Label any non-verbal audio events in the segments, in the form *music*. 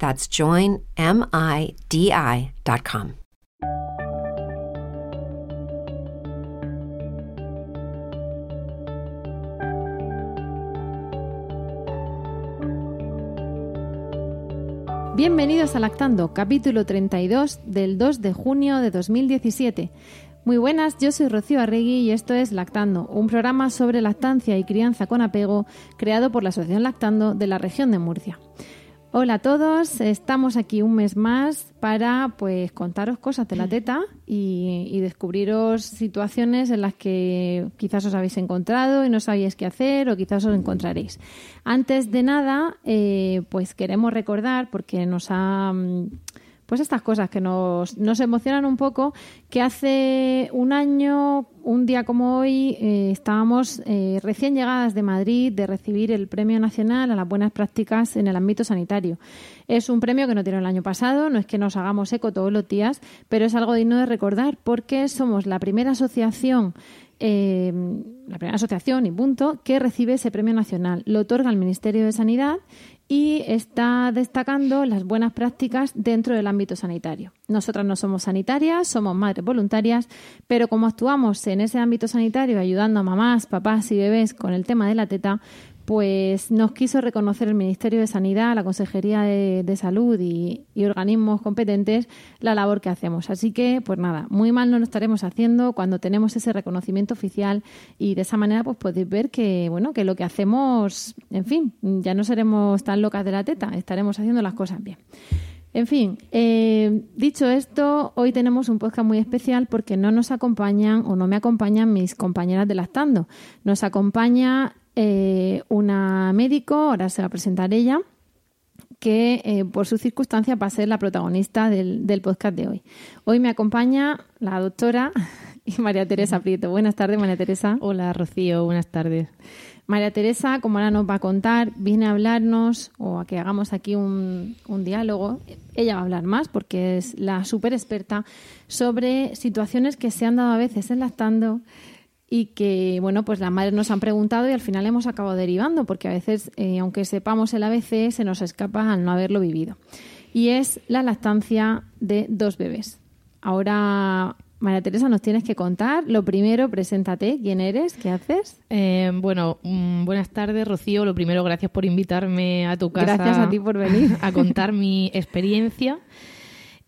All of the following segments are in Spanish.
That's joinmidi.com. Bienvenidos a Lactando, capítulo 32 del 2 de junio de 2017. Muy buenas, yo soy Rocío Arregui y esto es Lactando, un programa sobre lactancia y crianza con apego creado por la Asociación Lactando de la región de Murcia. Hola a todos, estamos aquí un mes más para pues contaros cosas de la teta y, descubriros situaciones en las que quizás os habéis encontrado y no sabíais qué hacer o quizás os encontraréis. Antes de nada, eh, pues queremos recordar, porque nos ha pues estas cosas que nos, nos emocionan un poco, que hace un año, un día como hoy, eh, estábamos eh, recién llegadas de Madrid de recibir el Premio Nacional a las Buenas Prácticas en el ámbito sanitario. Es un premio que no tiene el año pasado, no es que nos hagamos eco todos los días, pero es algo digno de recordar porque somos la primera asociación eh, la primera asociación y punto que recibe ese premio nacional. Lo otorga el Ministerio de Sanidad y está destacando las buenas prácticas dentro del ámbito sanitario. Nosotras no somos sanitarias, somos madres voluntarias, pero como actuamos en ese ámbito sanitario ayudando a mamás, papás y bebés con el tema de la teta, pues nos quiso reconocer el Ministerio de Sanidad, la Consejería de, Salud y, organismos competentes la labor que hacemos. Así que, pues nada, muy mal no lo estaremos haciendo cuando tenemos ese reconocimiento oficial y de esa manera pues podéis ver que, bueno, que lo que hacemos, en fin, ya no seremos tan locas de la teta, estaremos haciendo las cosas bien. En fin, eh, dicho esto, hoy tenemos un podcast muy especial porque no nos acompañan o no me acompañan mis compañeras de Lactando. Nos acompaña eh, una médico, ahora se va a presentar ella, que eh, por su circunstancia va a ser la protagonista del, podcast de hoy. Hoy me acompaña la doctora *laughs* y María Teresa Prieto. Buenas tardes, María Teresa. Hola, Rocío. Buenas tardes. María Teresa, como ahora nos va a contar, viene a hablarnos o a que hagamos aquí un, un diálogo. Ella va a hablar más porque es la súper experta sobre situaciones que se han dado a veces enlactando y que, bueno, pues las madres nos han preguntado y al final hemos acabado derivando, porque a veces, eh, aunque sepamos el ABC, se nos escapa al no haberlo vivido. Y es la lactancia de dos bebés. Ahora, María Teresa, nos tienes que contar. Lo primero, preséntate. ¿Quién eres? ¿Qué haces? Eh, bueno, mm, buenas tardes, Rocío. Lo primero, gracias por invitarme a tu casa. Gracias a ti por venir. *laughs* A contar mi experiencia.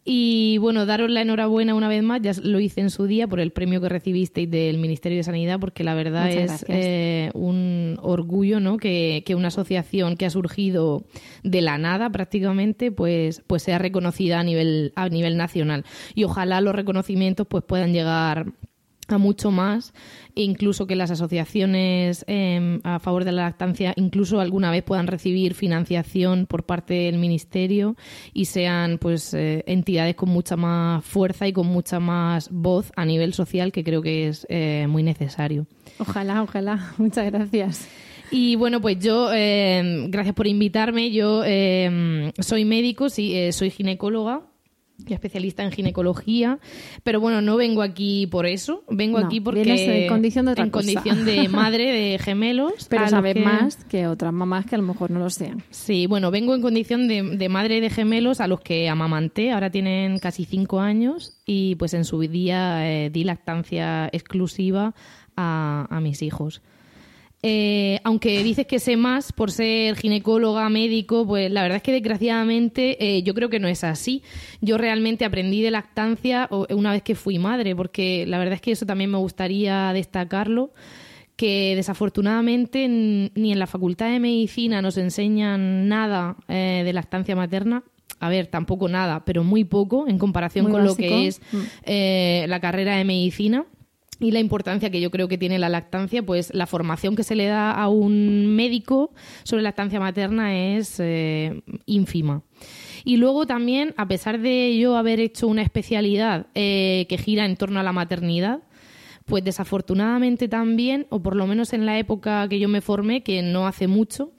Y bueno, daros la enhorabuena una vez más, ya lo hice en su día por el premio que recibisteis del Ministerio de Sanidad, porque la verdad es eh, un orgullo ¿no? Que, que, una asociación que ha surgido de la nada prácticamente, pues, pues sea reconocida a nivel, a nivel nacional. Y ojalá los reconocimientos pues puedan llegar a mucho más, e incluso que las asociaciones em, a favor de la lactancia incluso alguna vez puedan recibir financiación por parte del ministerio y sean pues eh, entidades con mucha más fuerza y con mucha más voz a nivel social que creo que es eh, muy necesario. Ojalá, ojalá. *laughs* Muchas gracias. Y bueno, pues yo, em, gracias por invitarme. Yo em, soy médico, sí, eh, soy ginecóloga especialista en ginecología, pero bueno, no vengo aquí por eso, vengo aquí porque en condición de, en condición de *laughs* madre de gemelos, pero sabes más que otras mamás que a lo mejor no lo sean. Sí, bueno, vengo en condición de, madre de gemelos a los que amamanté, ahora tienen casi cinco años y pues en su día eh, di lactancia exclusiva a, a mis hijos. Eh, aunque dices que sé más por ser ginecóloga, médico, pues la verdad es que desgraciadamente eh, yo creo que no es así. Yo realmente aprendí de lactancia una vez que fui madre, porque la verdad es que eso también me gustaría destacarlo que desafortunadamente ni en la Facultad de Medicina nos enseñan nada eh, de lactancia materna. A ver, tampoco nada, pero muy poco en comparación con lo que es mm. la carrera de medicina y la importancia que yo creo que tiene la lactancia, pues la formación que se le da a un médico sobre lactancia materna es eh, ínfima. Y luego también, a pesar de yo haber hecho una especialidad eh, que gira en torno a la maternidad, pues desafortunadamente también, o por lo menos en la época que yo me formé, que no hace mucho,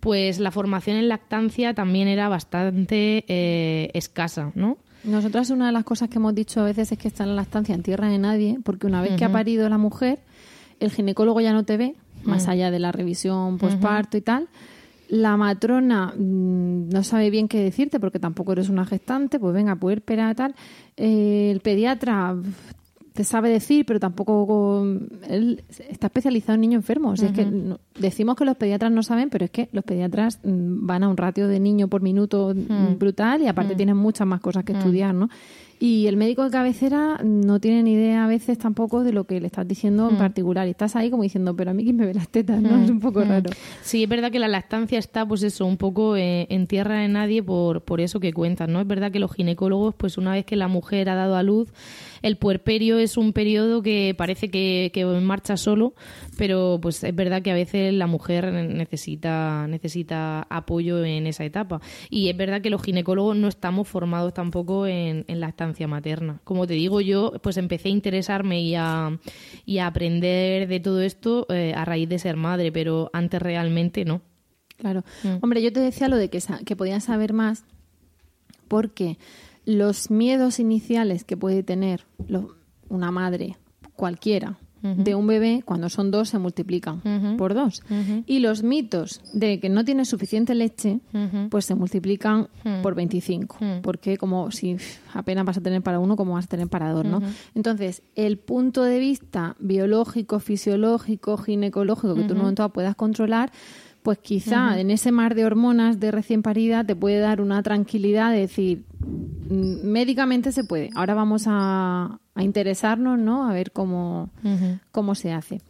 pues la formación en lactancia también era bastante eh, escasa, ¿no? Nosotras una de las cosas que hemos dicho a veces es que está en la lactancia en tierra de nadie, porque una vez que ha parido la mujer, el ginecólogo ya no te ve, más allá de la revisión postparto y tal. La matrona mm, no sabe bien qué decirte porque tampoco eres una gestante, pues venga, esperar tal. Eh, el pediatra te sabe decir, pero tampoco él está especializado en niños enfermos. es que decimos que los pediatras no saben, pero es que los pediatras mm, van a un ratio de niño por minuto mm, brutal y aparte tienen muchas más cosas que estudiar, ¿no? Y el médico de cabecera no tiene ni idea a veces tampoco de lo que le estás diciendo en particular. Y estás ahí como diciendo, pero a mí quién me ve las tetas, ¿no? Es un poco raro. Sí, es verdad que la lactancia está, pues eso, un poco eh, en tierra de nadie por, por eso que cuentan, ¿no? Es verdad que los ginecólogos, pues una vez que la mujer ha dado a luz, el puerperio es un periodo que parece que, que marcha solo, pero pues es verdad que a veces la mujer necesita, necesita apoyo en esa etapa. Y es verdad que los ginecólogos no estamos formados tampoco en, en lactancia materna. Como te digo, yo pues empecé a interesarme y a, y a aprender de todo esto eh, a raíz de ser madre, pero antes realmente no. Claro. Mm. Hombre, yo te decía lo de que, que podías saber más porque los miedos iniciales que puede tener una madre cualquiera de un bebé, cuando son dos, se multiplican por dos. Y los mitos de que no tiene suficiente leche, pues se multiplican por 25. Porque como si apenas vas a tener para uno, como vas a tener para dos, ¿no? Entonces, el punto de vista biológico, fisiológico, ginecológico que tú en un momento puedas controlar, pues quizá en ese mar de hormonas de recién parida te puede dar una tranquilidad de decir, mm, médicamente se puede, ahora vamos a, interesarnos, ¿no? A ver cómo, cómo se hace.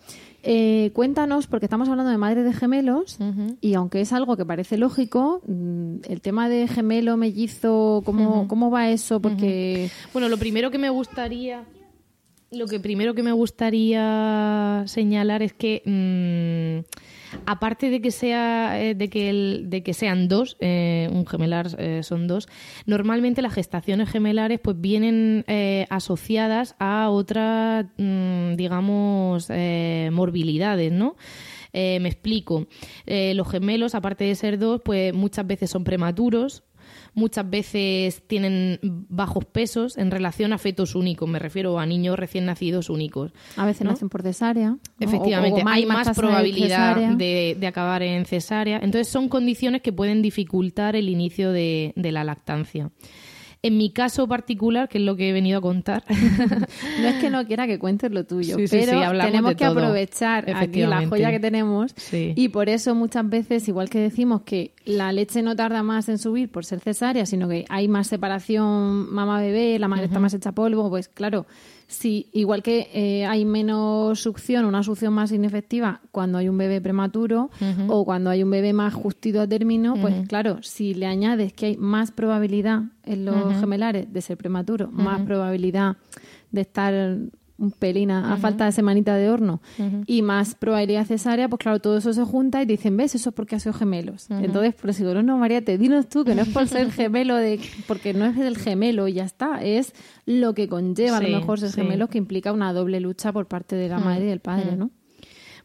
Eh, cuéntanos, porque estamos hablando de madres de gemelos, y aunque es algo que parece lógico, mm, el tema de gemelo, mellizo, ¿cómo, ¿cómo va eso? Porque... Bueno, lo primero que me gustaría... Lo que primero que me gustaría señalar es que... Mm, aparte de que sea eh, de que de que sean dos, eh, un gemelar eh, son dos, normalmente las gestaciones gemelares pues vienen asociadas a otras, mm, digamos, morbilidades, ¿no? me explico. los gemelos, aparte de ser dos, pues muchas veces son prematuros, muchas veces tienen bajos pesos en relación a fetos únicos, me refiero a niños recién nacidos únicos. A veces nacen por cesárea. Efectivamente, hay más, probabilidad de, acabar en cesárea. Entonces son condiciones que pueden dificultar el inicio de la lactancia. En mi caso particular, que es lo que he venido a contar. *laughs* no es que no quiera que cuentes lo tuyo, pero tenemos que aprovechar aquí la joya que tenemos. Y por eso muchas veces, igual que decimos que la leche no tarda más en subir por ser cesárea, sino que hay más separación mamá-bebé, la madre está más hecha polvo, pues claro, Sí, igual que eh, hay menos succión, una succión más inefectiva cuando hay un bebé prematuro o cuando hay un bebé más justito a término, pues claro, si le añades que hay más probabilidad en los gemelares de ser prematuro, más probabilidad de estar un pelín a, falta de semanita de horno y más probabilidad cesárea, pues claro, todo eso se junta y dicen, ¿ves? Eso es porque ha sido gemelos. Entonces, pero seguro no, María, te dinos tú que no es por *laughs* ser gemelo, de porque no es el gemelo y ya está, es lo que conlleva a lo mejor ser gemelo que implica una doble lucha por parte de la madre y del padre, ¿no?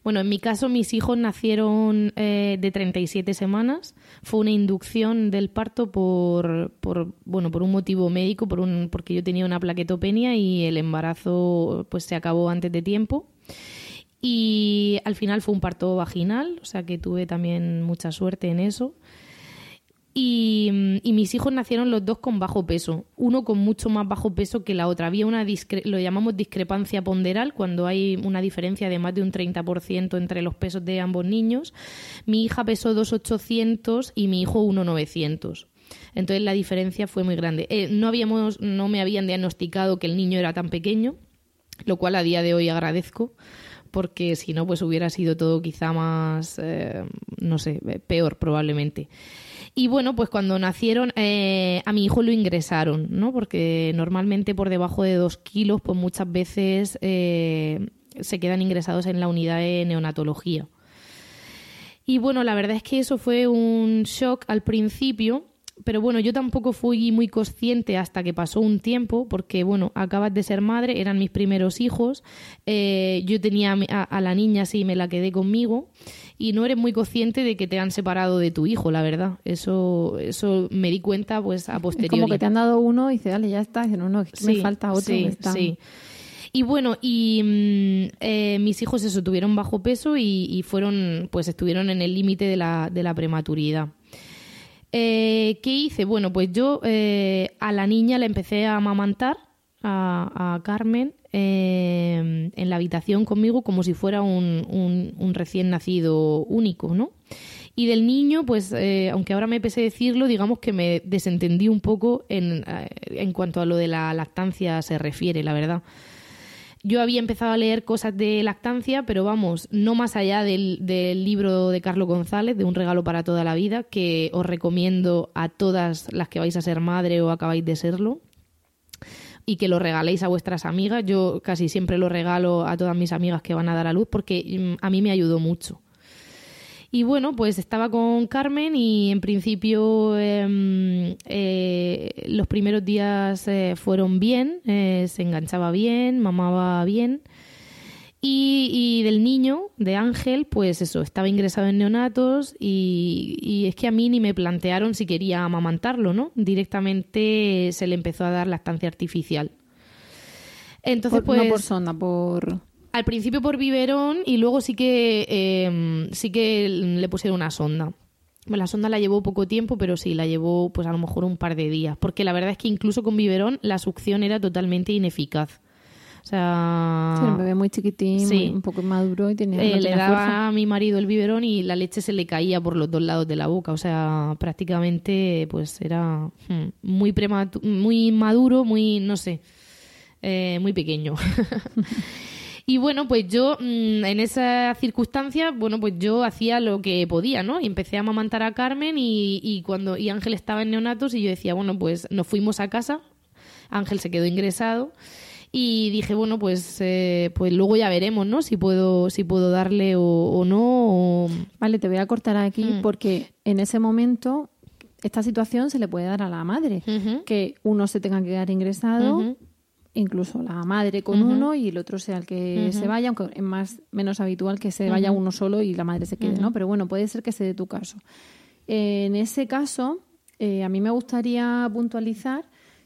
Bueno, en mi caso mis hijos nacieron eh, de 37 semanas. Fue una inducción del parto por, por, bueno, por un motivo médico, por un, porque yo tenía una plaquetopenia y el embarazo pues se acabó antes de tiempo. Y al final fue un parto vaginal, o sea que tuve también mucha suerte en eso. Y, mis hijos nacieron los dos con bajo peso, uno con mucho más bajo peso que la otra. Había una, lo llamamos discrepancia ponderal, cuando hay una diferencia de más de un 30% entre los pesos de ambos niños. Mi hija pesó 2,800 y mi hijo 1,900. Entonces la diferencia fue muy grande. Eh, no, habíamos, no me habían diagnosticado que el niño era tan pequeño, lo cual a día de hoy agradezco porque si no, pues hubiera sido todo quizá más, eh, no sé, peor probablemente. Y bueno, pues cuando nacieron, eh, a mi hijo lo ingresaron, ¿no? Porque normalmente por debajo de dos kilos, pues muchas veces eh, se quedan ingresados en la unidad de neonatología. Y bueno, la verdad es que eso fue un shock al principio, pero bueno, yo tampoco fui muy consciente hasta que pasó un tiempo, porque bueno, acabas de ser madre, eran mis primeros hijos, eh, yo tenía a, la niña, sí, me la quedé conmigo, y no eres muy consciente de que te han separado de tu hijo, la verdad. Eso, eso me di cuenta pues a posteriori. como que te han dado uno y dices, dale, ya está, no, no, me falta otro. Sí, sí. Y bueno, y mm, eh, mis hijos eso tuvieron bajo peso y, fueron, pues estuvieron en el límite de la, de la prematuridad. Eh, ¿Qué hice? Bueno, pues yo eh, a la niña le empecé a amamantar, a, Carmen, eh, en la habitación conmigo como si fuera un, un, recién nacido único, ¿no? Y del niño, pues, aunque ahora me pese decirlo, digamos que me desentendí un poco en, en cuanto a lo de la lactancia se refiere, la verdad. Yo había empezado a leer cosas de lactancia, pero vamos, no más allá del, libro de Carlos González, de Un regalo para toda la vida, que os recomiendo a todas las que vais a ser madre o acabáis de serlo y que lo regaléis a vuestras amigas. Yo casi siempre lo regalo a todas mis amigas que van a dar a luz porque mm, a mí me ayudó mucho. Y bueno, pues estaba con Carmen y en principio em, eh, los primeros días eh, fueron bien, eh, se enganchaba bien, mamaba bien. Y, del niño, de Ángel, pues eso, estaba ingresado en neonatos y, es que a mí ni me plantearon si quería amamantarlo, ¿no? Directamente se le empezó a dar lactancia artificial. Entonces, pues... No por sonda, por... Al principio por biberón y luego sí que, em, sí que le pusieron una sonda. La sonda la llevó poco tiempo, pero sí, la llevó pues a lo mejor un par de días. Porque la verdad es que incluso con biberón la succión era totalmente ineficaz. O sea... un bebé muy chiquitín, un poco maduro y tenía... Eh, le daba a mi marido el biberón y la leche se le caía por los dos lados de la boca. O sea, prácticamente pues era hmm, muy, muy maduro, muy, no sé, eh, muy pequeño. *laughs* Y bueno, pues yo mm, en esa circunstancia, bueno, pues yo hacía lo que podía, ¿no? Y empecé a amamantar a Carmen y, y cuando y Ángel estaba en neonatos y yo decía, bueno, pues nos fuimos a casa, Ángel se quedó ingresado y dije, bueno, pues eh, pues luego ya veremos, ¿no? Si puedo si puedo darle o, no. Vale, te voy a cortar aquí mm. porque en ese momento esta situación se le puede dar a la madre, que uno se tenga que quedar ingresado incluso la madre con uno y el otro sea el que se vaya, aunque es más menos habitual que se vaya uno solo y la madre se quede, ¿no? Pero bueno, puede ser que se dé tu caso. en ese caso, eh, a mí me gustaría puntualizar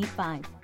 985.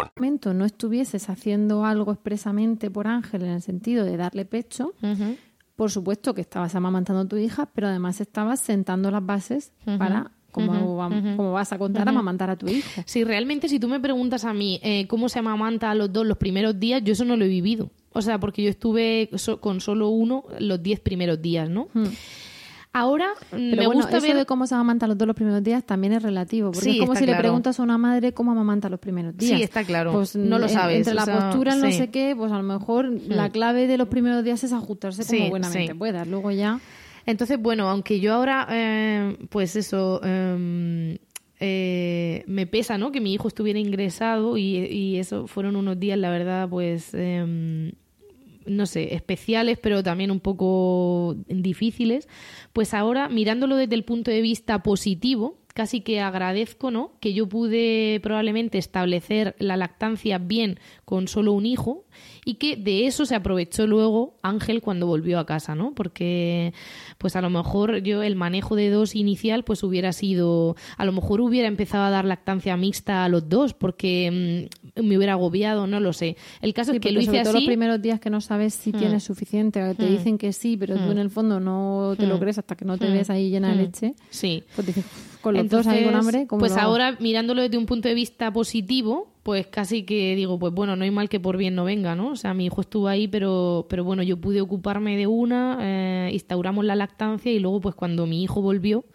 no estuvieses haciendo algo expresamente por Ángel en el sentido de darle pecho, por supuesto que estabas amamantando a tu hija, pero además estabas sentando las bases para cómo, vas a contar amamantar a tu hijo. Sí, realmente si tú me preguntas a mí eh, cómo se amamanta a los dos los primeros días, yo eso no lo he vivido. O sea, porque yo estuve con solo uno los diez primeros días, ¿no? Ahora Pero me bueno, gusta eso ver de cómo se amamanta los dos los primeros días también es relativo. Porque Sí, es como si le preguntas a una madre cómo amamanta los primeros días. Sí, está claro. Pues No lo sabes, Entre la sea, postura, no sí. sé qué, pues a lo mejor la clave de los primeros días es ajustarse como buenamente puedas. Luego ya... Entonces, bueno, aunque yo ahora, eh, pues eso, eh, eh, me pesa, ¿no? Que mi hijo estuviera ingresado y, y eso fueron unos días, la verdad, pues, eh, no sé, especiales, pero también un poco difíciles. Pues ahora, mirándolo desde el punto de vista positivo, casi que agradezco, ¿no? Que yo pude probablemente establecer la lactancia bien con solo un hijo y que de eso se aprovechó luego Ángel cuando volvió a casa, ¿no? Porque pues a lo mejor yo el manejo de dos inicial pues hubiera sido, a lo mejor hubiera empezado a dar lactancia mixta a los dos porque mm, me hubiera agobiado, no lo sé. El caso Sí, es que lo hice sobre todo los primeros días que no sabes si tienes suficiente, te dicen que sí, pero tú en el fondo no te lo crees hasta que no te ves ahí llena de leche. Sí. Pues dices, con los dos ahí con hambre, ¿cómo Pues ahora, mirándolo desde un punto de vista positivo, pues casi que digo, pues bueno, no hay mal que por bien no venga, ¿no? O sea, mi hijo estuvo ahí, pero, pero bueno, yo pude ocuparme de una, eh, instauramos la lactancia y luego, pues cuando mi hijo volvió,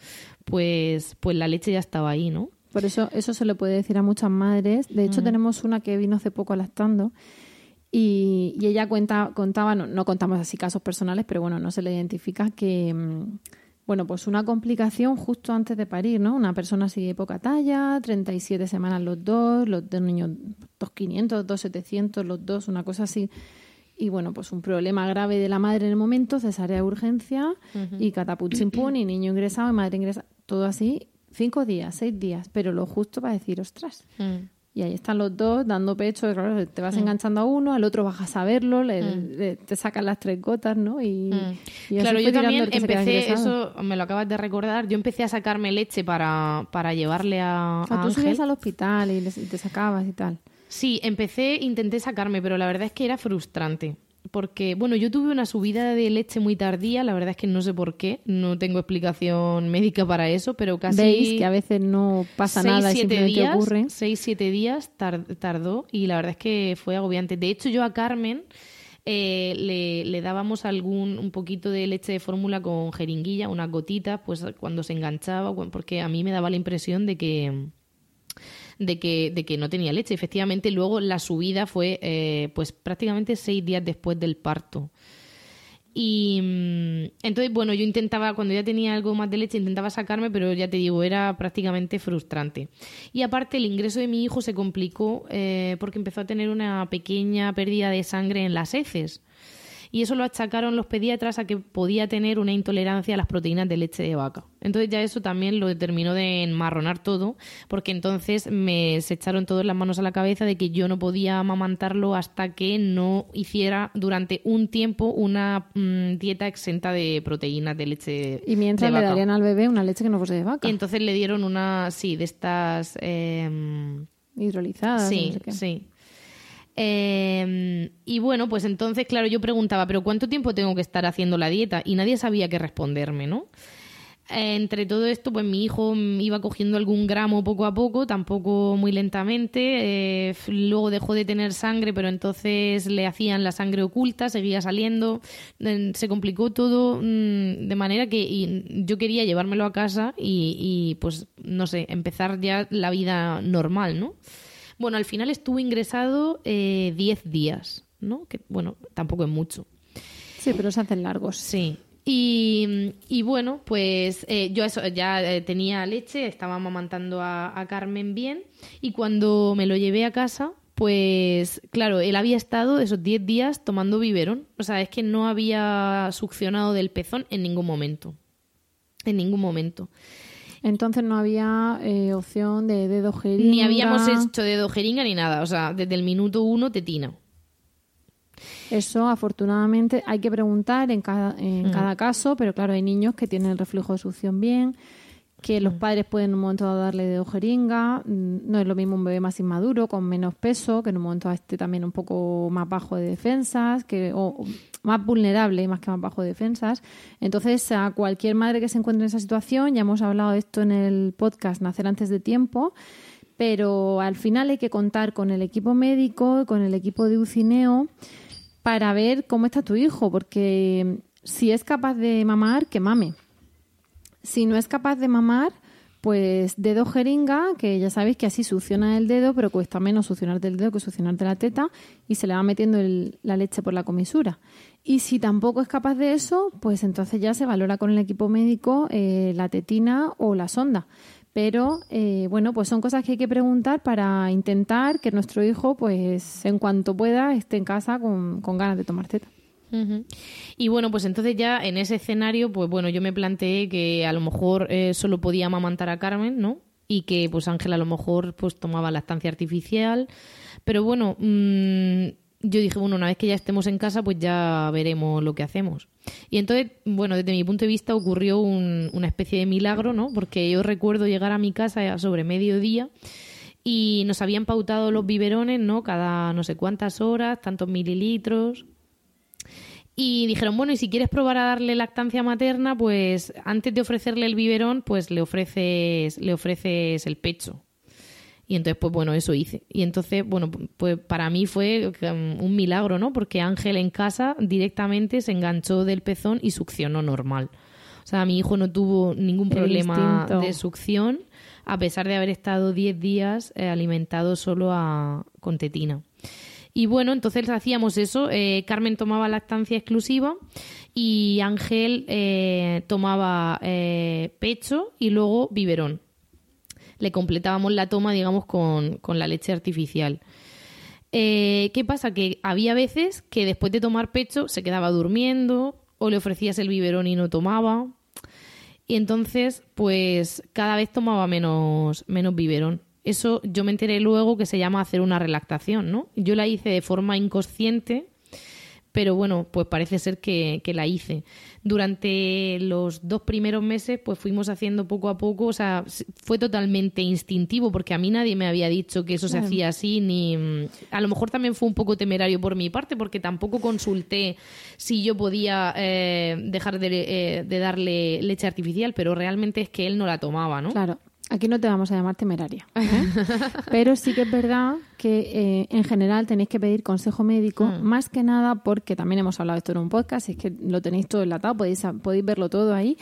pues, pues la leche ya estaba ahí, ¿no? Por eso eso se le puede decir a muchas madres. De hecho, tenemos una que vino hace poco lactando y, y ella cuenta, contaba, no, no contamos así casos personales, pero bueno, no se le identifica que, mm, bueno, pues una complicación justo antes de parir, ¿no? Una persona así de poca talla, 37 semanas los dos, los dos niños 2.500, 2.700 los dos, una cosa así. Y bueno, pues un problema grave de la madre en el momento, cesárea de urgencia y catapult sin pun, y niño ingresado y madre ingresada, todo así, cinco días, seis días, pero lo justo para decir, ostras. Y ahí están los dos dando pecho, claro, te vas enganchando a uno, al otro vas a saberlo, le, le- te sacan las tres gotas, ¿no? Y, y Mm. Claro, fue yo tirando también empecé, eso me lo acabas de recordar, yo empecé a sacarme leche para, para llevarle a, O sea, a tú Ángel. subías al hospital y, les- y te sacabas y tal. Sí, empecé, intenté sacarme, pero la verdad es que era frustrante. Porque, bueno, yo tuve una subida de leche muy tardía, la verdad es que no sé por qué, no tengo explicación médica para eso, pero casi... Veis que a veces no pasa seis, nada y siete simplemente días, ocurre. Seis, siete días tar- tardó y la verdad es que fue agobiante. De hecho, yo a Carmen eh, le, le dábamos algún un poquito de leche de fórmula con jeringuilla, unas gotitas, pues cuando se enganchaba, porque a mí me daba la impresión de que de que, de que no tenía leche. Efectivamente, luego la subida fue eh, pues prácticamente seis días después del parto. Y mm, entonces, bueno, yo intentaba, cuando ya tenía algo más de leche, intentaba sacarme, pero ya te digo, era prácticamente frustrante. Y aparte, el ingreso de mi hijo se complicó eh, porque empezó a tener una pequeña pérdida de sangre en las heces. Y eso lo achacaron los pediatras a que podía tener una intolerancia a las proteínas de leche de vaca. Entonces ya eso también lo determinó de enmarronar todo, porque entonces me se echaron todas las manos a la cabeza de que yo no podía amamantarlo hasta que no hiciera durante un tiempo una mm, dieta exenta de proteínas de leche Y mientras de le darían al bebé una leche que no fuese de vaca. Y entonces le dieron una, sí, de estas... em, hidrolizada. Sí, no sé qué. sí. Eh, y bueno, pues entonces, claro, yo preguntaba, ¿pero cuánto tiempo tengo que estar haciendo la dieta? Y nadie sabía qué responderme, ¿no? Entre todo esto, pues mi hijo iba cogiendo algún gramo poco a poco, tampoco muy lentamente. eh, luego dejó de tener sangre, pero entonces le hacían la sangre oculta, seguía saliendo. Se complicó todo mm, de manera que yo quería llevármelo a casa y, y, pues, no sé, empezar ya la vida normal, ¿no? Bueno, al final estuvo ingresado eh, 10 días, ¿no? Que, bueno, tampoco es mucho. Sí, pero se hacen largos. Sí. Y, y bueno, pues eh, yo eso, ya eh, tenía leche, estaba amamantando a, a Carmen bien y cuando me lo llevé a casa, pues claro, él había estado esos 10 días tomando biberón. O sea, es que no había succionado del pezón en ningún momento. En ningún momento. Entonces no había eh, opción de dedo jeringa. Ni habíamos hecho dedo jeringa ni nada. O sea, desde el minuto uno tetina. Eso, afortunadamente, hay que preguntar en cada, en cada caso, pero claro, hay niños que tienen el reflejo de succión bien, que los padres pueden en un momento dado darle dedo jeringa. Mm, No es lo mismo un bebé más inmaduro, con menos peso, que en un momento esté también un poco más bajo de defensas, que, o más vulnerable más que más bajo de defensas. Entonces, a cualquier madre que se encuentre en esa situación, ya hemos hablado de esto en el podcast Nacer antes de tiempo, pero al final hay que contar con el equipo médico, con el equipo de UCINEO, para ver cómo está tu hijo, porque si es capaz de mamar, que mame. Si no es capaz de mamar, pues dedo jeringa, que ya sabéis que así succiona el dedo, pero cuesta menos succionarte el dedo que succionarte la teta y se le va metiendo la leche por la comisura. Y si tampoco es capaz de eso, pues entonces ya se valora con el equipo médico eh, la tetina o la sonda. Pero eh, bueno, pues son cosas que hay que preguntar para intentar que nuestro hijo, pues en cuanto pueda, esté en casa con, con ganas de tomar teta. Y bueno, pues entonces ya en ese escenario, pues bueno, yo me planteé que a lo mejor eh, solo podía amamantar a Carmen, ¿no? Y que pues Ángela a lo mejor pues tomaba lactancia artificial. Pero bueno, mm, yo dije, bueno, una vez que ya estemos en casa, pues ya veremos lo que hacemos. Y entonces, bueno, desde mi punto de vista ocurrió una especie de milagro, ¿no? Porque yo recuerdo llegar a mi casa sobre mediodía y nos habían pautado los biberones, ¿no? Cada no sé cuántas horas, tantos mililitros. Y dijeron, bueno, y si quieres probar a darle lactancia materna, pues antes de ofrecerle el biberón, pues le ofreces, le ofreces el pecho. Y entonces, pues bueno, eso hice. Y entonces, bueno, pues para mí fue um, un milagro, ¿no? Porque Ángel en casa directamente se enganchó del pezón y succionó normal. O sea, mi hijo no tuvo ningún problema de succión, a pesar de haber estado 10 días eh, alimentado solo a, con tetina. Y bueno, entonces hacíamos eso. Eh, Carmen tomaba lactancia exclusiva y Ángel eh, tomaba eh, pecho y luego biberón. Le completábamos la toma, digamos, con, la leche artificial. ¿Qué pasa? Que había veces que después de tomar pecho se quedaba durmiendo o le ofrecías el biberón y no tomaba. Y entonces, pues cada vez tomaba menos, menos biberón. Eso yo me enteré luego que se llama hacer una relactación, ¿no? Yo la hice de forma inconsciente, pero bueno, pues parece ser que, la hice. Durante los dos primeros meses, pues fuimos haciendo poco a poco, o sea, fue totalmente instintivo, porque a mí nadie me había dicho que eso se hacía así, ni... A lo mejor también fue un poco temerario por mi parte, porque tampoco consulté si yo podía eh, dejar de, eh, de darle leche artificial, pero realmente es que él no la tomaba, ¿no? Claro. Aquí no te vamos a llamar temeraria, *laughs* ¿eh? pero sí que es verdad que eh, en general tenéis que pedir consejo médico, hmm. más que nada porque también hemos hablado de esto en un podcast, es que lo tenéis todo enlatado, podéis, podéis verlo todo ahí.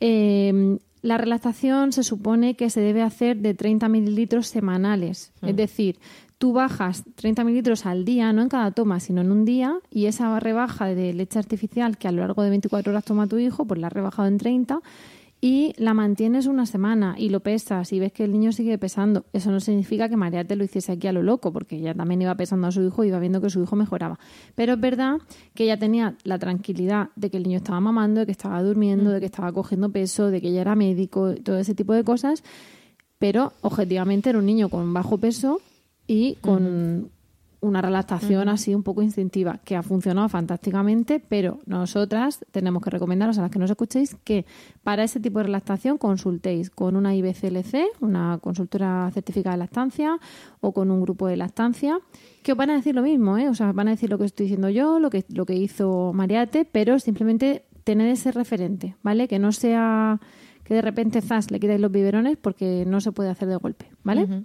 Em, la relactación se supone que se debe hacer de 30 mililitros semanales, es hmm. decir, tú bajas 30 mililitros al día, no en cada toma, sino en un día, y esa rebaja de leche artificial que a lo largo de 24 horas toma tu hijo, pues la has rebajado en 30 y la mantienes una semana y lo pesas y ves que el niño sigue pesando. Eso no significa que María te lo hiciese aquí a lo loco, porque ella también iba pesando a su hijo y iba viendo que su hijo mejoraba. Pero es verdad que ella tenía la tranquilidad de que el niño estaba mamando, de que estaba durmiendo, de que estaba cogiendo peso, de que ella era médico, todo ese tipo de cosas. Pero objetivamente era un niño con bajo peso y con, una relactación así un poco instintiva que ha funcionado fantásticamente, pero nosotras tenemos que recomendaros a las que nos escuchéis que para ese tipo de relactación consultéis con una IBCLC, una consultora certificada de lactancia, o con un grupo de lactancia, que os van a decir lo mismo, ¿eh? o sea, van a decir lo que estoy diciendo yo, lo que, lo que hizo Mariate, pero simplemente tener ese referente, ¿vale? Que no sea que de repente zas le quitáis los biberones porque no se puede hacer de golpe, ¿vale?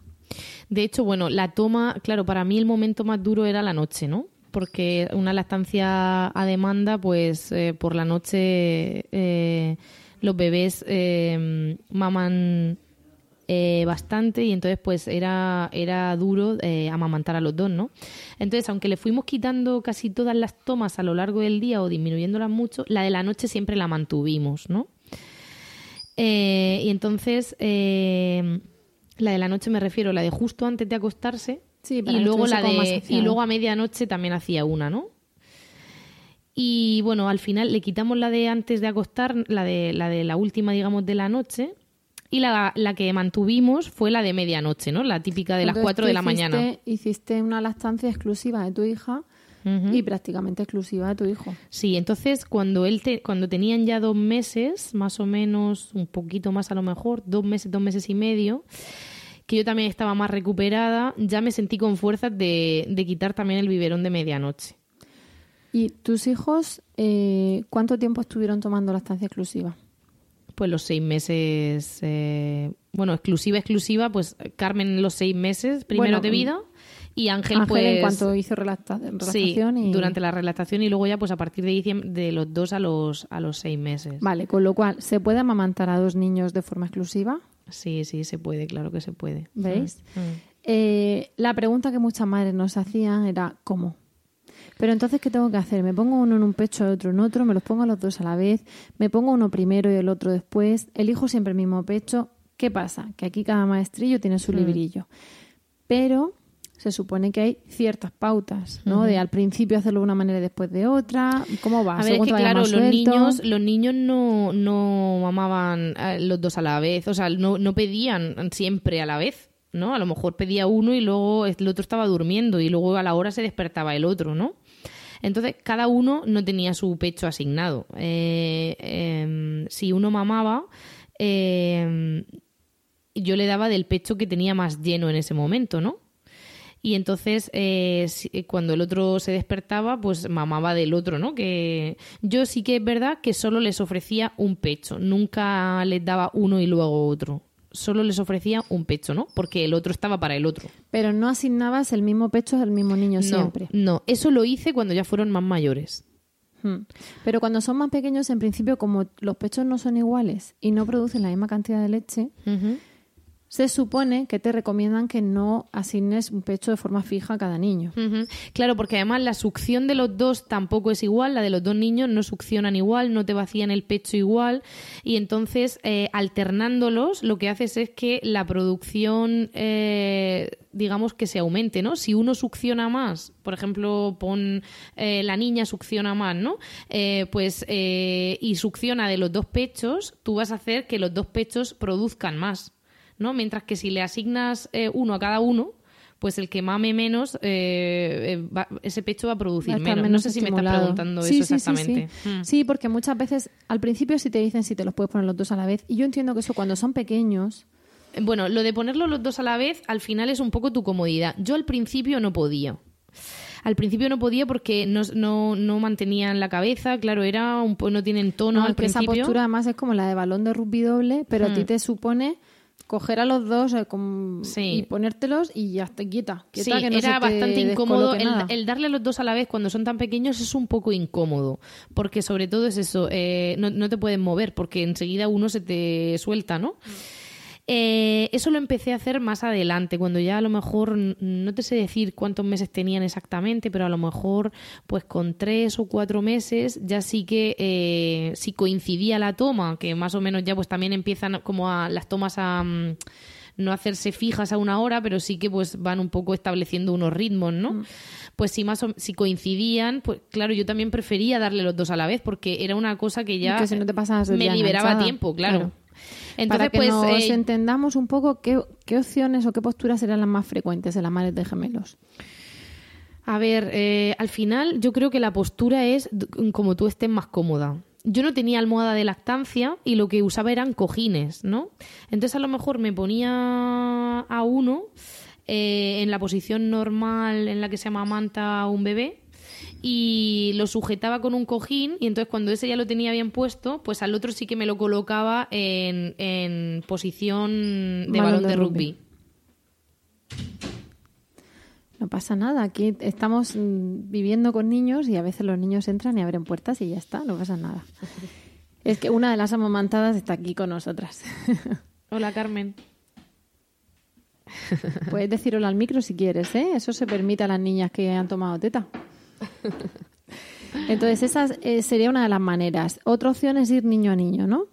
De hecho, bueno, la toma, claro, para mí el momento más duro era la noche, ¿no? Porque una lactancia a demanda, pues eh, por la noche eh, los bebés eh, maman bastante y entonces pues era, era duro amamantar a los dos, ¿no? Entonces, aunque le fuimos quitando casi todas las tomas a lo largo del día o disminuyéndolas mucho, la de la noche siempre la mantuvimos, ¿no? y entonces la de la noche me refiero, la de justo antes de acostarse. y luego la de y luego a medianoche también hacía una, ¿no? Y bueno, al final le quitamos la de antes de acostar, la de la de la última, digamos, de la noche. Y la, la que mantuvimos fue la de medianoche, ¿no? La típica de las 4 de la mañana. Hiciste una lactancia exclusiva de tu hija y prácticamente exclusiva de tu hijo. Sí, entonces cuando él cuando tenían ya dos meses, más o menos, un poquito más a lo mejor, dos meses, dos meses y medio, que yo también estaba más recuperada, ya me sentí con fuerzas de, quitar también el biberón de medianoche. ¿Y tus hijos eh, cuánto tiempo estuvieron tomando la estancia exclusiva? Pues los seis meses, eh, bueno, exclusiva, exclusiva, pues Carmen los seis meses primero de vida Y Ángel, pues. en cuanto hizo relactación. Sí, durante la relactación y luego ya, pues a partir de diciembre, de los dos a los, a los seis meses. Vale, con lo cual, ¿se puede amamantar a dos niños de forma exclusiva? Sí, sí, se puede, claro que se puede. ¿Veis? Mm, mm. Eh, la pregunta que muchas madres nos hacían era: ¿cómo? Pero entonces, ¿qué tengo que hacer? ¿Me pongo uno en un pecho y otro en otro? ¿Me los pongo a los dos a la vez? ¿Me pongo uno primero y el otro después? ¿Elijo siempre el mismo pecho? ¿Qué pasa? Que aquí cada maestrillo tiene su mm. librillo. Pero se supone que hay ciertas pautas, ¿no? De al principio hacerlo de una manera y después de otra. ¿Cómo va? A ver, es que claro, los niños, los niños no, no mamaban eh, los dos a la vez, o sea, no, no pedían siempre a la vez. ¿no? A lo mejor pedía uno y luego el otro estaba durmiendo y luego a la hora se despertaba el otro, ¿no? Entonces, cada uno no tenía su pecho asignado. Eh, em, si uno mamaba, em, yo le daba del pecho que tenía más lleno en ese momento, ¿no? Y entonces eh, cuando el otro se despertaba pues mamaba del otro no que yo sí que es verdad que solo les ofrecía un pecho nunca les daba uno y luego otro solo les ofrecía un pecho, ¿no? Porque el otro estaba para el otro. Pero no asignabas el mismo pecho al mismo niño siempre. No, eso lo hice cuando ya fueron más mayores. Hmm. Pero cuando son más pequeños, en principio, como los pechos no son iguales y no producen la misma cantidad de leche, se supone que te recomiendan que no asignes un pecho de forma fija a cada niño. Claro, porque además la succión de los dos tampoco es igual, la de los dos niños no succionan igual, no te vacían el pecho igual, y entonces eh, alternándolos lo que haces es que la producción, eh, digamos que se aumente, ¿no? Si uno succiona más, por ejemplo, pon eh, la niña succiona más, ¿no? pues y succiona de los dos pechos, tú vas a hacer que los dos pechos produzcan más. ¿No? Mientras que si le asignas eh, uno a cada uno, pues el que mame menos, eh, eh, ese pecho va a producir menos. No sé si me estás preguntando eso exactamente. Mm. Sí, porque muchas veces al principio sí te dicen si te los puedes poner los dos a la vez. Y yo entiendo que eso cuando son pequeños. Bueno, lo de ponerlos los dos a la vez al final es un poco tu comodidad. Yo al principio no podía. Al principio no podía porque no, no, no mantenían la cabeza, claro, era un no tienen tono al principio. Esa postura además es como la de balón de rugby doble, pero a ti mm. te supone coger a los dos eh, y ponértelos y ya está quieta. quieta sí, era bastante incómodo. El, darle a los dos a la vez cuando son tan pequeños es un poco incómodo, porque sobre todo es eso, eh, no, no, te pueden mover porque enseguida uno se te suelta, ¿no? Mm. Eh, eso lo empecé a hacer más adelante, cuando ya a lo mejor, no te sé decir cuántos meses tenían exactamente, pero a lo mejor pues con tres o cuatro meses ya sí que eh, si coincidía la toma, que más o menos ya pues también empiezan como a las tomas a... Mm, no hacerse fijas a una hora, pero sí que pues van un poco estableciendo unos ritmos, ¿no? Mm. Pues si más si coincidían, pues claro, yo también prefería darle los dos a la vez porque era una cosa que ya me liberaba tiempo, claro. Para que pues, nos eh, entendamos un poco qué, opciones o qué posturas serían las más frecuentes en las madres de gemelos. A ver, eh, al final yo creo que la postura es como tú estés más cómoda. Yo no tenía almohada de lactancia y lo que usaba eran cojines, ¿no? Entonces a lo mejor me ponía a uno eh, en la posición normal en la que se amamanta un bebé y lo sujetaba con un cojín y entonces cuando ese ya lo tenía bien puesto, pues al otro sí que me lo colocaba en, en posición de balón, de, rugby. No pasa nada, aquí estamos mm, viviendo con niños y a veces los niños entran y abren puertas y ya está, no pasa nada. Es que una de las amamantadas está aquí con nosotras. *laughs* Hola Carmen. Puedes decir hola al micro si quieres, ¿eh? Eso se permite a las niñas que han tomado teta. *laughs* Entonces, esa eh, sería una de las maneras. Otra opción es ir niño a niño, ¿no?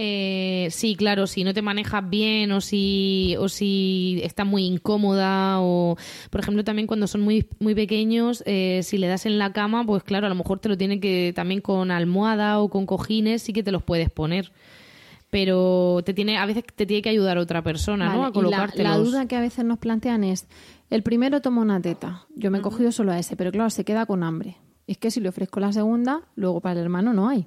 Eh, sí, claro, si no te manejas bien o si, o si estás muy incómoda o, por ejemplo, también cuando son muy, muy pequeños, eh, si le das en la cama, pues claro, a lo mejor te lo tiene que también con almohada o con cojines, sí que te los puedes poner. Pero te tiene, a veces te tiene que ayudar otra persona, ¿no? A colocártelos. La, la duda que a veces nos plantean es, el primero toma una teta. Yo me he cogido solo a ese, pero claro, se queda con hambre. Es que si le ofrezco la segunda, luego para el hermano no hay.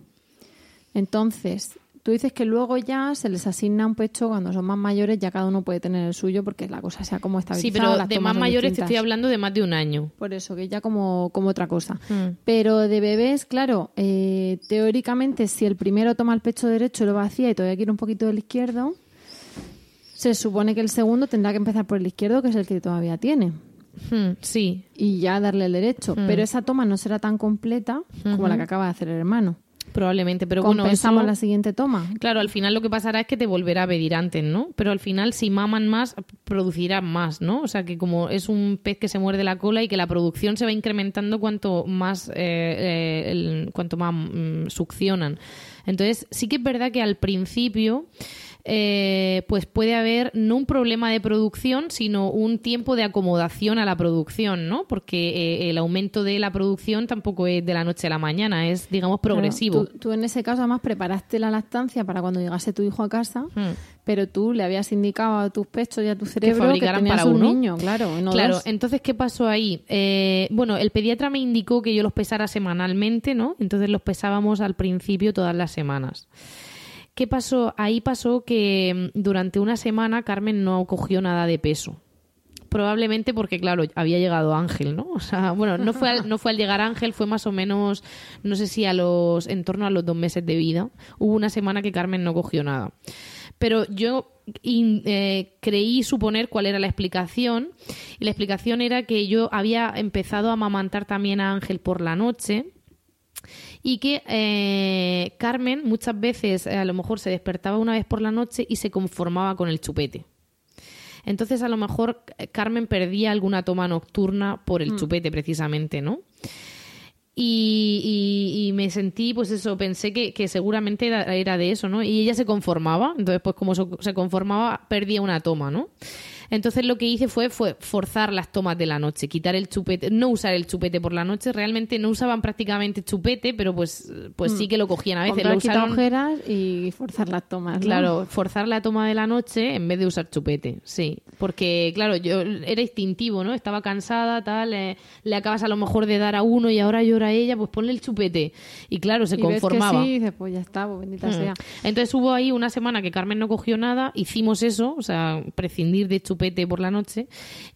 Entonces, tú dices que luego ya se les asigna un pecho cuando son más mayores, ya cada uno puede tener el suyo porque la cosa sea como estabilizada. Sí, pero de más mayores te estoy hablando de más de un año. Por eso, que ya como, como otra cosa. Mm. Pero de bebés, claro, eh, teóricamente si el primero toma el pecho derecho lo vacía y todavía quiere un poquito del izquierdo, se supone que el segundo tendrá que empezar por el izquierdo, que es el que todavía tiene. Hmm, sí. Y ya darle el derecho. Hmm. Pero esa toma no será tan completa como la que acaba de hacer el hermano. Probablemente, pero bueno, eso- la siguiente toma. Claro, al final lo que pasará es que te volverá a pedir antes, ¿no? Pero al final, si maman más, producirán más, ¿no? O sea, que como es un pez que se muerde la cola y que la producción se va incrementando cuanto más, eh, eh, el- cuanto más mm, succionan. Entonces, sí que es verdad que al principio... eh, pues puede haber no un problema de producción, sino un tiempo de acomodación a la producción, ¿no? Porque eh, el aumento de la producción tampoco es de la noche a la mañana, es, digamos, progresivo. Claro, tú, tú en ese caso además preparaste la lactancia para cuando llegase tu hijo a casa, Hmm. pero tú le habías indicado a tus pechos y a tu cerebro que, tenías para un uno. niño, claro. no Claro, dos. entonces, ¿qué pasó ahí? Eh, bueno, el pediatra me indicó que yo los pesara semanalmente, ¿no? Entonces los pesábamos al principio todas las semanas. ¿Qué pasó? Ahí pasó que mm, durante una semana Carmen no cogió nada de peso. Probablemente porque, claro, había llegado Ángel, ¿no? *laughs* O sea, bueno, no fue, al, no fue al llegar Ángel, fue más o menos, no sé si a los, en torno a los dos meses de vida. Hubo una semana que Carmen no cogió nada. Pero yo eh, creí suponer cuál era la explicación. Y la explicación era que yo había empezado a amamantar también a Ángel por la noche y que eh, Carmen muchas veces eh, a lo mejor se despertaba una vez por la noche y se conformaba con el chupete. Entonces a lo mejor eh, Carmen perdía alguna toma nocturna por el chupete precisamente, ¿no? Y, y- y me sentí, pues eso, pensé que, que seguramente era, era de eso, ¿no? Y ella se conformaba, entonces pues como so- se conformaba, perdía una toma, ¿no? Entonces lo que hice fue, fue forzar las tomas de la noche, quitar el chupete, no usar el chupete por la noche, realmente no usaban prácticamente chupete, pero pues, pues sí que lo cogían a veces. Lo usaron, quitaojeras y forzar las tomas. ¿no? Claro, forzar la toma de la noche en vez de usar chupete, sí. Porque, claro, yo era instintivo, ¿no? Estaba cansada, tal, eh, le acabas a lo mejor de dar a uno y ahora llora a ella, pues ponle el chupete. Y claro, se y ves conformaba. que sí, y dices, pues ya está, pues bendita Mm. sea. Entonces hubo ahí una semana que Carmen no cogió nada, hicimos eso, o sea, prescindir de chupete por la noche,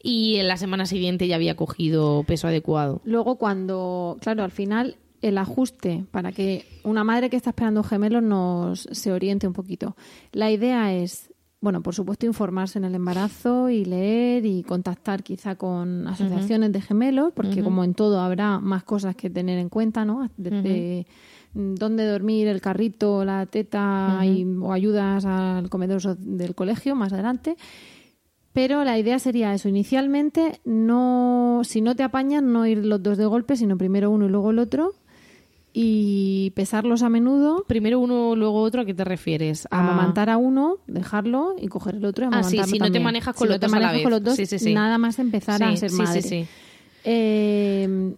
y en la semana siguiente ya había cogido peso adecuado. Luego cuando, claro, al final el ajuste para que una madre que está esperando gemelos nos se oriente un poquito. La idea es, bueno, por supuesto informarse en el embarazo y leer y contactar quizá con asociaciones de gemelos, porque como en todo habrá más cosas que tener en cuenta, ¿no? Desde mm, dónde dormir, el carrito, la teta y- o ayudas al comedor del colegio más adelante. Pero la idea sería eso. Inicialmente, no, si no te apañan, no ir los dos de golpe, sino primero uno y luego el otro. Y pesarlos a menudo, Primero uno, luego otro, ¿a qué te refieres? A- amamantar a uno, dejarlo y coger el otro y Ah, sí, amamantarlo si no te manejas con Si los no te dos a la manejas vez. con los dos, Sí, sí, sí. nada más empezar a Sí, ser sí, madre. sí, sí. Eh,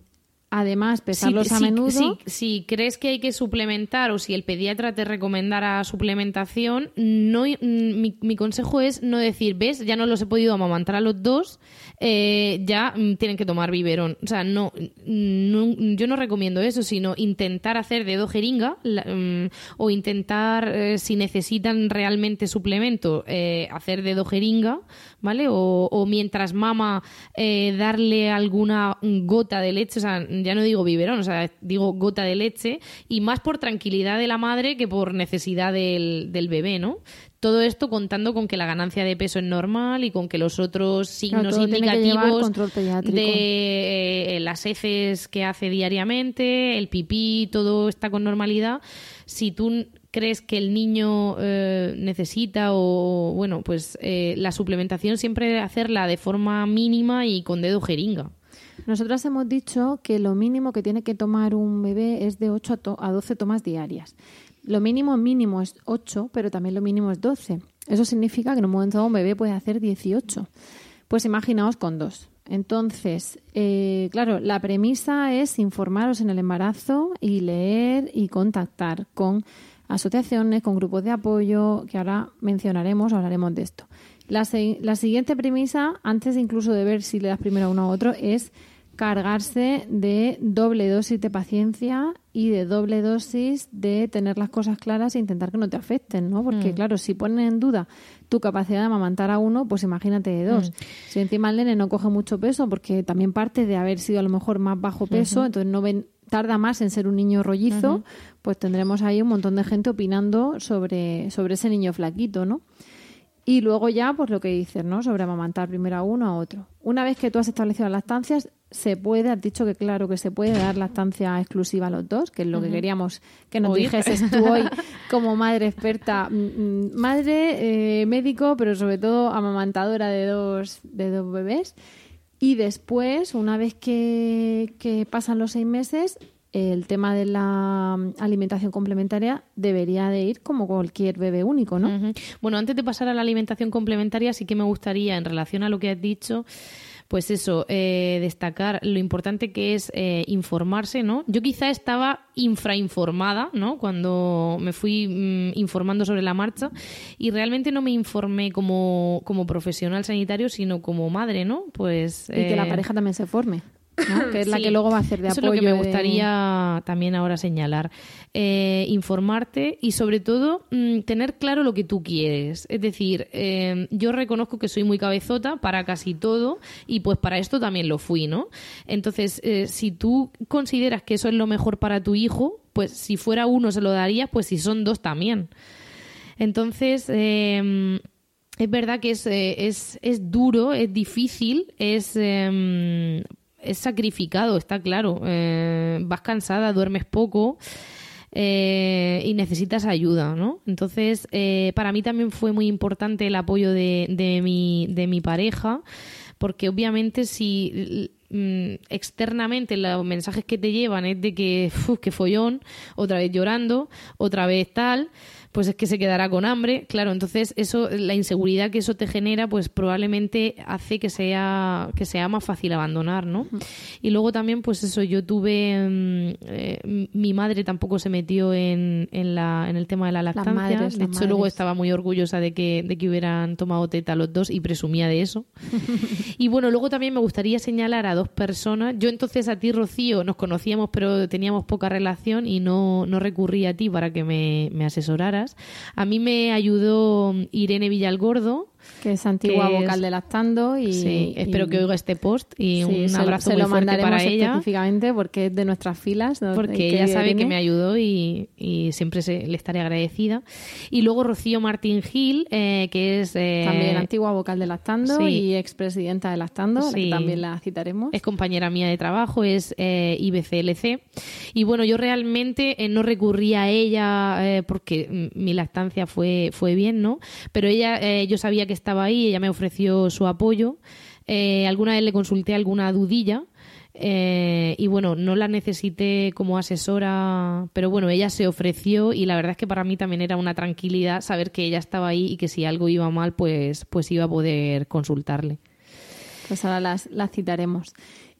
además, pesarlos Si- a menudo. si- crees que hay que suplementar o si el pediatra te recomendara suplementación, no, mm, mi, mi consejo es no decir, ves, ya no los he podido amamantar a los dos, eh, ya mm, tienen que tomar biberón. O sea, no, mm, no- yo no recomiendo eso, sino intentar hacer dedo jeringa la- mm, o intentar, eh, si necesitan realmente suplemento, eh, hacer dedo jeringa, ¿vale? O, o mientras mama, eh, darle alguna gota de leche, o sea, ya no digo biberón, o sea, digo gota de leche, y más por tranquilidad de la madre que por necesidad del, del bebé, ¿no? Todo esto contando con que la ganancia de peso es normal y con que los otros signos indicativos de eh, las heces que hace diariamente, el pipí, todo está con normalidad. Si tú crees que el niño eh, necesita o, bueno, pues eh, la suplementación siempre hacerla de forma mínima y con dedo jeringa. Nosotras hemos dicho que lo mínimo que tiene que tomar un bebé es de 8 a, to- a 12 tomas diarias. Lo mínimo mínimo es 8, pero también lo mínimo es 12. Eso significa que en un momento un bebé puede hacer 18. Pues imaginaos con dos. Entonces, eh, claro, la premisa es informaros en el embarazo y leer y contactar con asociaciones, con grupos de apoyo, que ahora mencionaremos, hablaremos de esto. La, la siguiente premisa, antes incluso de ver si le das primero a uno a otro, es cargarse de doble dosis de paciencia y de doble dosis de tener las cosas claras e intentar que no te afecten, ¿no? Porque, claro, si ponen en duda tu capacidad de amamantar a uno, pues imagínate de dos. Si encima el nene no coge mucho peso, porque también parte de haber sido a lo mejor más bajo peso, entonces no ven, tarda más en ser un niño rollizo, pues tendremos ahí un montón de gente opinando sobre, sobre ese niño flaquito, ¿no? Y luego ya, pues lo que dices, ¿no? Sobre amamantar primero a uno a otro. Una vez que tú has establecido las lactancias, se puede, has dicho que claro que se puede dar lactancia exclusiva a los dos, que es lo que queríamos que nos dijeses tú hoy *laughs* como madre experta, mm, mm, madre, eh, médico, pero sobre todo amamantadora de dos, de dos bebés. Y después, una vez que, que pasan los seis meses, el tema de la mm, alimentación complementaria debería de ir como cualquier bebé único, ¿no? Bueno, antes de pasar a la alimentación complementaria, sí que me gustaría, en relación a lo que has dicho, pues eso, eh, destacar lo importante que es eh, informarse, ¿no? Yo quizá estaba infrainformada, ¿no? Cuando me fui mm, informando sobre la marcha y realmente no me informé como, como profesional sanitario, sino como madre, ¿no? Pues... Y que la eh, pareja también se forme. *laughs* que es la que luego va a hacer de Eso apoyo. es lo que me gustaría también ahora señalar. Eh, informarte y sobre todo mm, tener claro lo que tú quieres. Es decir, eh, yo reconozco que soy muy cabezota para casi todo y pues para esto también lo fui, ¿no? Entonces, eh, si tú consideras que eso es lo mejor para tu hijo, pues si fuera uno se lo darías, pues si son dos también. Entonces, em, es verdad que es, es, es, duro, es difícil, es em, es sacrificado, está claro. Eh, vas cansada, duermes poco. Eh, y necesitas ayuda, ¿no? Entonces, eh, para mí también fue muy importante el apoyo de, de, mi, de mi pareja, porque obviamente si mm, externamente los mensajes que te llevan es de que, uf, que follón, otra vez llorando, otra vez tal, pues es que se quedará con hambre. Claro, entonces eso, la inseguridad que eso te genera, pues probablemente hace que sea, que sea más fácil abandonar, ¿no? Y luego también, pues eso, yo tuve, mm, eh, mi madre tampoco se metió en, en, la, en el tema de la lactancia. de hecho, luego estaba muy orgullosa de que, de que hubieran tomado teta los dos y presumía de eso. *laughs* y bueno, luego también me gustaría señalar a dos personas. Yo entonces a ti, Rocío, nos conocíamos, pero teníamos poca relación y no, no recurrí a ti para que me, me A mí me ayudó Irene Villalgordo, que es antigua vocal de Lactando y, sí, espero que oiga este post y un abrazo muy fuerte para ella. específicamente porque es de nuestras filas porque ella sabe que me ayudó y, siempre le estaré agradecida. Y luego Rocío Martín Gil eh, que es eh, también antigua vocal de Lactando y expresidenta de Lactando que también la citaremos. Es compañera mía de trabajo es eh, IBCLC y bueno yo realmente eh, no recurrí a ella porque mi lactancia fue fue bien no pero ella yo sabía que estaba ahí, ella me ofreció su apoyo. Eh, alguna vez le consulté alguna dudilla. Eh, y bueno, no la necesité como asesora, pero bueno, ella se ofreció y la verdad es que para mí también era una tranquilidad saber que ella estaba ahí y que si algo iba mal, pues, pues iba a poder consultarle. Pues ahora las, citaremos.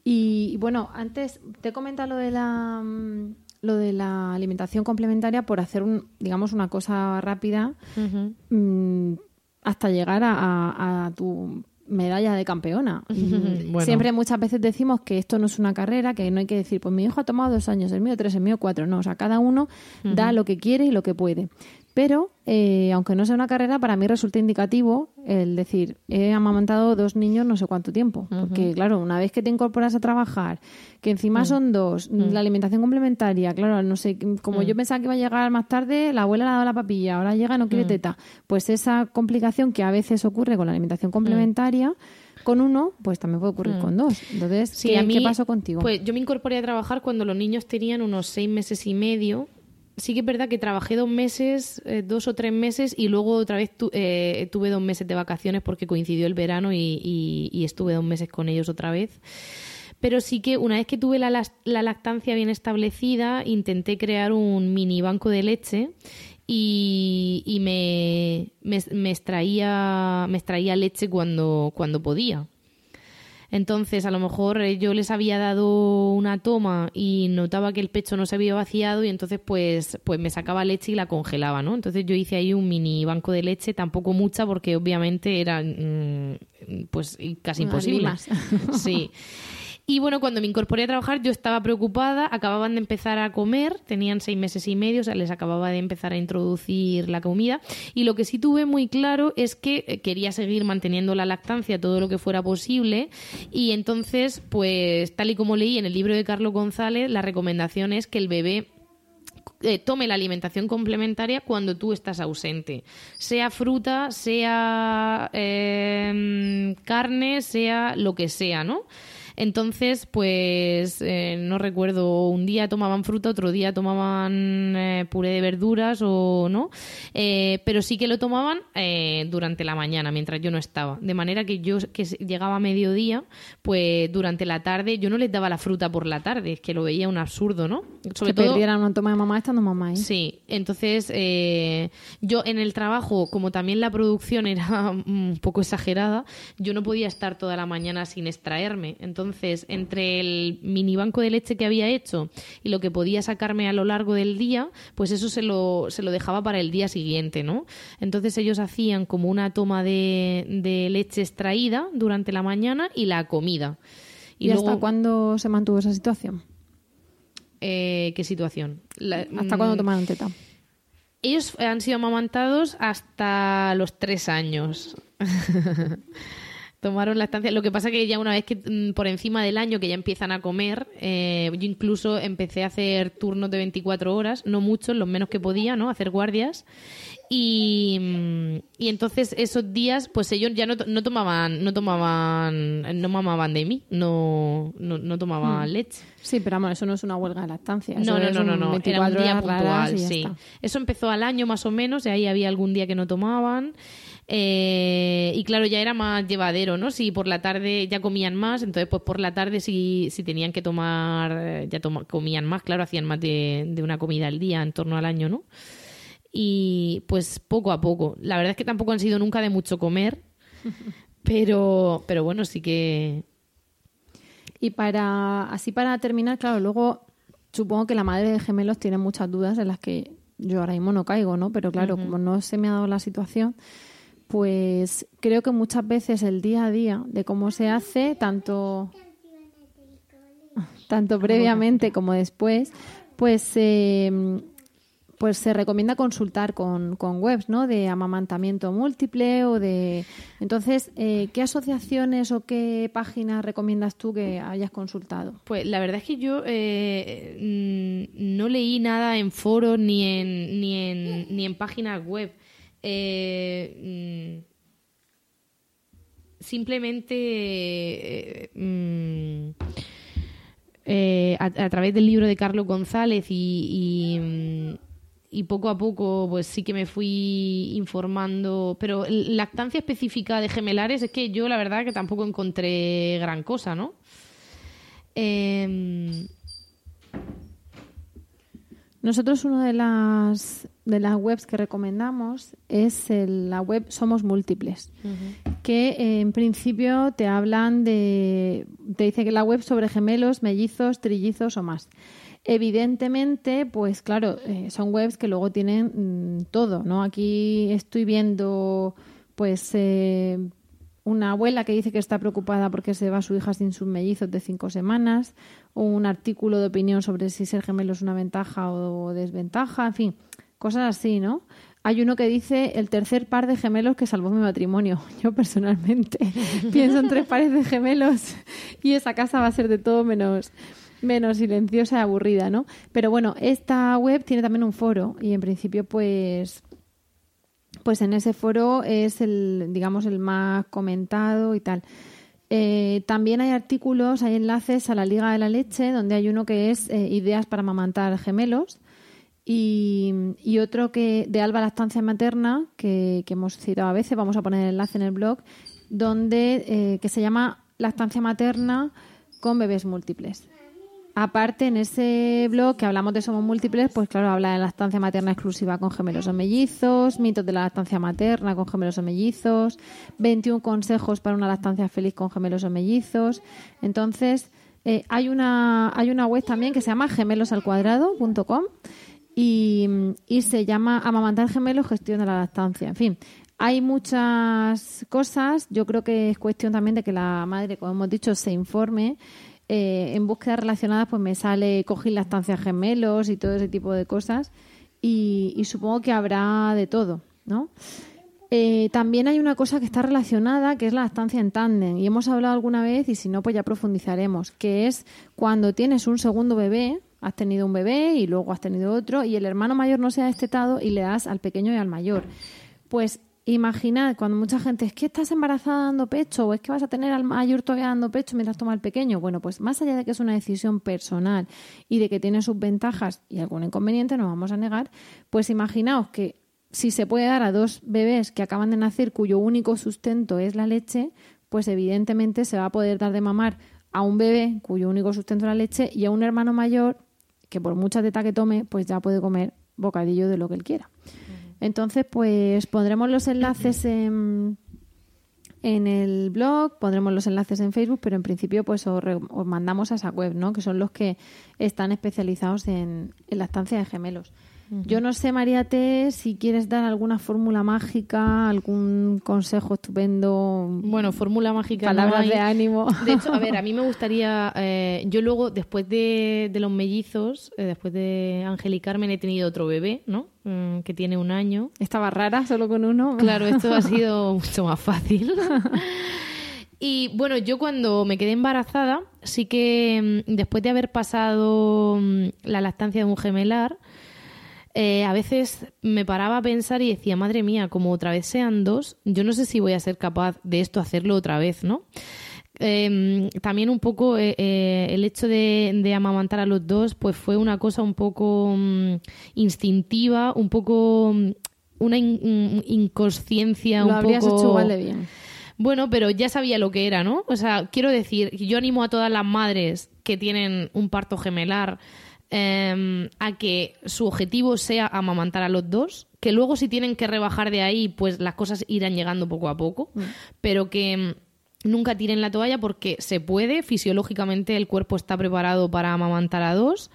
Y, bueno, antes te comenta lo de la mm, lo de la alimentación complementaria por hacer un, digamos una cosa rápida hasta llegar a, tu medalla de campeona. *laughs* Siempre muchas veces decimos que esto no es una carrera, que no hay que decir, pues mi hijo ha tomado dos años, el mío tres, el mío cuatro. No, o sea, cada uno da lo que quiere y lo que puede. Pero, eh, aunque no sea una carrera, para mí resulta indicativo el decir, he amamantado dos niños no sé cuánto tiempo. Porque, claro, una vez que te incorporas a trabajar, que encima mm. son dos, mm. la alimentación complementaria, claro, no sé, como yo mm. pensaba que iba a llegar más tarde, la abuela le ha dado la papilla, ahora llega y no quiere teta. Pues esa complicación que a veces ocurre con la alimentación complementaria con uno, pues también puede ocurrir con dos. Entonces, ¿qué, ¿qué, pasó contigo? Pues yo me incorporé a trabajar cuando los niños tenían unos seis meses y medio sí que es verdad que trabajé dos meses, eh, dos o tres meses, y luego otra vez eh, tuve dos meses de vacaciones porque coincidió el verano y, estuve dos meses con ellos otra vez. Pero sí que una vez que tuve la, lactancia bien establecida, intenté crear un mini banco de leche y, me, me, extraía, me extraía leche cuando podía. Entonces, a lo mejor eh, yo les había dado una toma y notaba que el pecho no se había vaciado y entonces pues, pues me sacaba leche y la congelaba, ¿no? Entonces yo hice ahí un mini banco de leche, tampoco mucha porque obviamente era mm, pues casi imposible. Sí. *laughs* Y bueno, cuando me incorporé a trabajar yo estaba preocupada, acababan de empezar a comer, tenían seis meses y medio, o sea, les acababa de empezar a introducir la comida. Y lo que sí tuve muy claro es que eh, quería seguir manteniendo la lactancia todo lo que fuera posible. Y entonces, pues tal y como leí en el libro de Carlos González, la recomendación es que el bebé eh, tome la alimentación complementaria cuando tú estás ausente. Sea fruta, sea em, carne, sea lo que sea, ¿no? Entonces, pues eh, no recuerdo, un día tomaban fruta, otro día tomaban eh, puré de verduras o no, eh, pero sí que lo tomaban durante la mañana, mientras yo no estaba. De manera que yo que llegaba a mediodía, pues durante la tarde yo no les daba la fruta por la tarde, es que lo veía un absurdo, ¿no? Sobre que todo, perdieran una toma de mamá estando mamá. Sí, entonces yo en el trabajo, como también la producción era *laughs* un poco exagerada, yo no podía estar toda la mañana sin extraerme. Entonces entonces, entre el mini banco de leche que había hecho y lo que podía sacarme a lo largo del día, pues eso se lo, se lo dejaba para el día siguiente, ¿no? Entonces ellos hacían como una toma de, leche extraída durante la mañana y la comida. ¿Y, hasta cuándo se mantuvo esa situación? Eh, ¿Qué situación? ¿Hasta cuándo mm, tomaron teta? Ellos han sido amamantados hasta los tres años. *laughs* Tomaron la estancia. Lo que pasa que ya una vez que mm, por encima del año que ya empiezan a comer, eh, yo incluso empecé a hacer turnos de 24 horas, no muchos, los menos que podía, ¿no? Hacer guardias. Y, mm, y entonces esos días, pues ellos ya no, no tomaban, no tomaban, no mamaban de mí, no, no, tomaban hmm. leche. Sí, pero vamos, eso no es una huelga de lactancia. No, no, no, no, no, era un día puntual, sí. Eso empezó al año más o menos, y ahí había algún día que no tomaban. Eh, y claro, ya era más llevadero, ¿no? Si por la tarde ya comían más, entonces pues por la tarde si, si tenían que tomar, eh, ya comían más, claro, hacían más de, de, una comida al día en torno al año, ¿no? Y pues poco a poco. La verdad es que tampoco han sido nunca de mucho comer, *laughs* pero, pero bueno, sí que... Y para, así para terminar, claro, luego supongo que la madre de gemelos tiene muchas dudas en las que yo ahora mismo no caigo, ¿no? Pero claro, como no se me ha dado la situación, pues creo que muchas veces el día a día de cómo se hace, tanto, tanto previamente como después, pues, eh, pues se recomienda consultar con, con, webs ¿no? de amamantamiento múltiple o de... Entonces, eh, ¿qué asociaciones o qué páginas recomiendas tú que hayas consultado? Pues la verdad es que yo eh, no leí nada en foros ni en, ni en, ni en páginas web. Eh, mm, simplemente eh, mm, eh, a, través del libro de Carlos González y, mm, y, poco a poco pues sí que me fui informando pero lactancia específica de gemelares es que yo la verdad que tampoco encontré gran cosa ¿no? Eh, nosotros una de las, de las webs que recomendamos es la web Somos Múltiples, que eh, en principio te hablan de, te dice que la web sobre gemelos, mellizos, trillizos o más. Evidentemente, pues claro, eh, son webs que luego tienen mm, todo, ¿no? Aquí estoy viendo, pues, eh, una abuela que dice que está preocupada porque se va su hija sin sus mellizos de cinco semanas, o un artículo de opinión sobre si ser gemelo es una ventaja o desventaja, en fin, cosas así, ¿no? Hay uno que dice el tercer par de gemelos que salvó mi matrimonio. *laughs* Yo personalmente *laughs* pienso en tres pares de gemelos *laughs* y esa casa va a ser de todo menos menos silenciosa y aburrida, ¿no? Pero bueno, esta web tiene también un foro y en principio pues pues en ese foro es el, digamos, el más comentado y tal. Eh, también hay artículos, hay enlaces a la Liga de la Leche, donde hay uno que es eh, Ideas para amamantar gemelos y, otro que de Alba Lactancia Materna, que, hemos citado a veces, vamos a poner el enlace en el blog, donde eh, que se llama Lactancia Materna con bebés múltiples. Aparte, en ese blog que hablamos de Somos Múltiples, pues claro, habla de lactancia materna exclusiva con gemelos o mellizos, mitos de la lactancia materna con gemelos o mellizos, 21 consejos para una lactancia feliz con gemelos o mellizos. Entonces, eh, hay, una, hay una web también que se llama gemelosalcuadrado.com y, y se llama Amamantar Gemelos, Gestión de la Lactancia. En fin, hay muchas cosas. Yo creo que es cuestión también de que la madre, como hemos dicho, se informe eh, en búsquedas relacionadas pues me sale cogí lactancia gemelos y todo ese tipo de cosas y, supongo que habrá de todo, ¿no? Eh, también hay una cosa que está relacionada, que es la lactancia en tándem, y hemos hablado alguna vez, y si no, pues ya profundizaremos, que es cuando tienes un segundo bebé, has tenido un bebé y luego has tenido otro y el hermano mayor no se ha destetado y le das al pequeño y al mayor. Pues imaginad cuando mucha gente es que estás embarazada dando pecho o es que vas a tener al mayor todavía dando pecho mientras toma el pequeño. Bueno, pues más allá de que es una decisión personal y de que tiene sus ventajas y algún inconveniente, no vamos a negar, pues imaginaos que si se puede dar a dos bebés que acaban de nacer cuyo único sustento es la leche, pues evidentemente se va a poder dar de mamar a un bebé cuyo único sustento es la leche y a un hermano mayor que por mucha teta que tome, pues ya puede comer bocadillo de lo que él quiera. Entonces, pues pondremos los enlaces en, en el blog, pondremos los enlaces en Facebook, pero en principio pues os, mandamos a esa web, ¿no? Que son los que están especializados en, en lactancia de gemelos. Yo no sé, María T, si quieres dar alguna fórmula mágica, algún consejo estupendo. Bueno, fórmula mágica. Palabras de ánimo. De hecho, a ver, a *laughs* mí me gustaría. Eh, yo luego, después de, los mellizos, eh, después de Ángel Carmen, he tenido otro bebé, ¿no? Mm, que tiene un año. Estaba rara solo con uno. Claro, esto ha *laughs* sido mucho más fácil. Y bueno, yo cuando me quedé embarazada, sí que mm, después de haber pasado mm, la lactancia de un gemelar, eh, a veces me paraba a pensar y decía, madre mía, como otra vez sean dos, yo no sé si voy a ser capaz de esto hacerlo otra vez, ¿no? Em, también un poco eh, eh, el hecho de, amamantar a los dos, pues fue una cosa un poco mm, instintiva, un poco mm, una inconsciencia. Lo un habrías poco... hecho igual de bien. Bueno, pero ya sabía lo que era, ¿no? O sea, quiero decir, yo animo a todas las madres que tienen un parto gemelar Em, a que su objetivo sea amamantar a los dos, que luego si tienen que rebajar de ahí, pues las cosas irán llegando poco a poco, mm. pero que em, nunca tiren la toalla porque se puede, fisiológicamente el cuerpo está preparado para amamantar a dos,